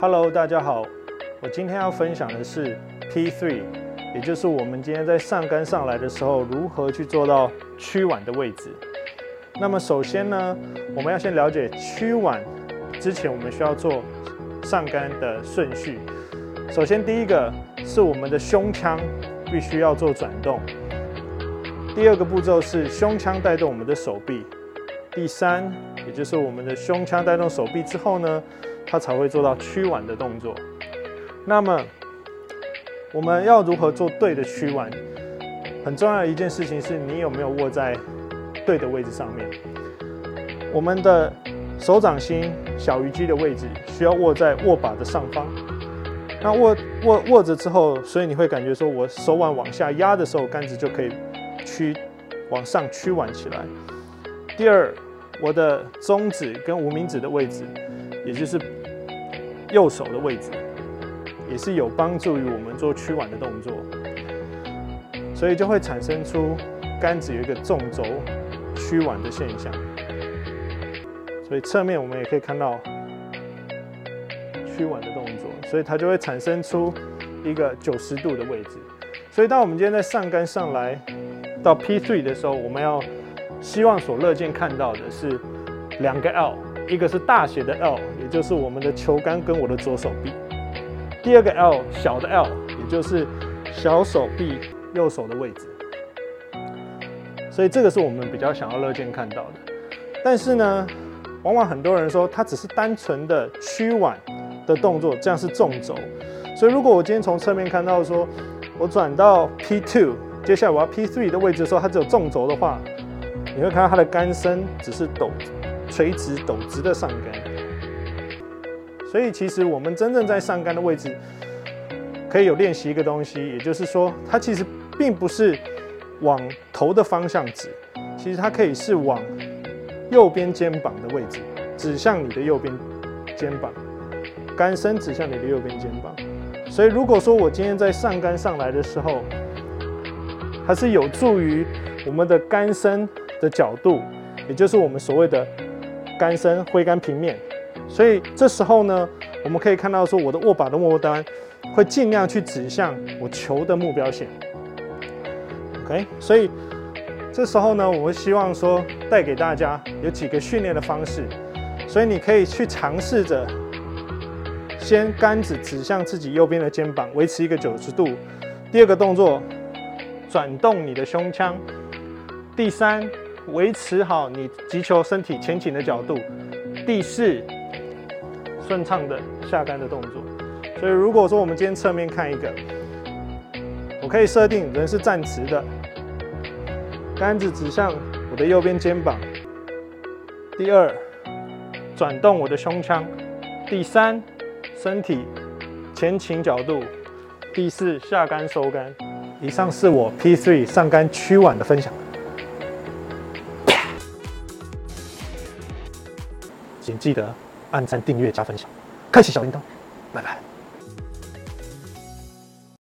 Hello，大家好，我今天要分享的是 P3，也就是我们今天在上杆上来的时候，如何去做到曲腕的位置。那么首先呢，我们要先了解曲腕之前，我们需要做上杆的顺序。首先第一个是我们的胸腔必须要做转动，第二个步骤是胸腔带动我们的手臂，第三，也就是我们的胸腔带动手臂之后呢。它才会做到屈腕的动作。那么，我们要如何做对的屈腕？很重要的一件事情是你有没有握在对的位置上面。我们的手掌心小鱼肌的位置需要握在握把的上方。那握握握着之后，所以你会感觉说我手腕往下压的时候，杆子就可以屈往上屈腕起来。第二，我的中指跟无名指的位置，也就是。右手的位置也是有帮助于我们做屈腕的动作，所以就会产生出杆子有一个纵轴屈腕的现象。所以侧面我们也可以看到屈腕的动作，所以它就会产生出一个九十度的位置。所以当我们今天在上杆上来到 P3 的时候，我们要希望所乐见看到的是两个 L。一个是大写的 L，也就是我们的球杆跟我的左手臂；第二个 L 小的 L，也就是小手臂右手的位置。所以这个是我们比较想要乐见看到的。但是呢，往往很多人说它只是单纯的屈腕的动作，这样是纵轴。所以如果我今天从侧面看到说，我转到 P2，接下来我要 P3 的位置的时候，它只有纵轴的话，你会看到它的杆身只是抖。垂直陡直的上杆，所以其实我们真正在上杆的位置，可以有练习一个东西，也就是说，它其实并不是往头的方向指，其实它可以是往右边肩膀的位置，指向你的右边肩膀，杆身指向你的右边肩膀。所以如果说我今天在上杆上来的时候，它是有助于我们的杆身的角度，也就是我们所谓的。杆身挥杆平面，所以这时候呢，我们可以看到说，我的握把的末端会尽量去指向我球的目标线。OK，所以这时候呢，我会希望说带给大家有几个训练的方式，所以你可以去尝试着先杆子指向自己右边的肩膀，维持一个九十度。第二个动作，转动你的胸腔。第三。维持好你击球身体前倾的角度。第四，顺畅的下杆的动作。所以如果说我们今天侧面看一个，我可以设定人是站直的，杆子指向我的右边肩膀。第二，转动我的胸腔。第三，身体前倾角度。第四，下杆收杆。以上是我 P3 上杆屈腕的分享。请记得按赞、订阅、加分享，开启小铃铛，拜拜。